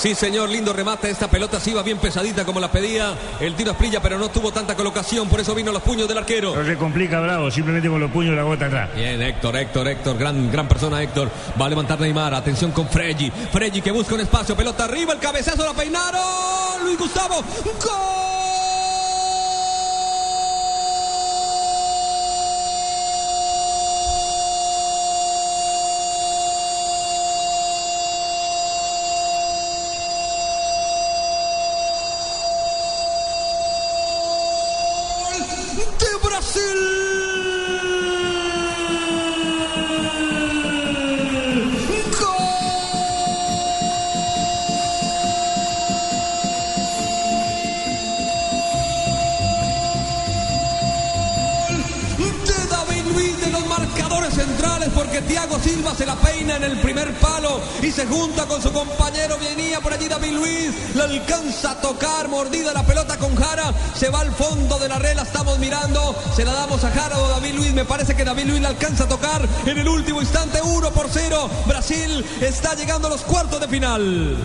Sí, señor, lindo remate. Esta pelota sí iba bien pesadita como la pedía el tiro Asprilla, pero no tuvo tanta colocación, por eso vino los puños del arquero. No se complica Bravo, simplemente con los puños la bota atrás. Bien, Héctor, Héctor, Héctor, gran, gran persona Héctor. Va a levantar Neymar, atención con Freggi. Freggi que busca un espacio, pelota arriba, el cabezazo la peinaron. Luis Gustavo, ¡gol! Porque Thiago Silva se la peina en el primer palo y se junta con su compañero. Venía por allí David Luis, le alcanza a tocar, mordida la pelota con Jara, se va al fondo de la red, la estamos mirando, se la damos a Jara David Luis. Me parece que David Luis la alcanza a tocar en el último instante, 1 por 0. Brasil está llegando a los cuartos de final.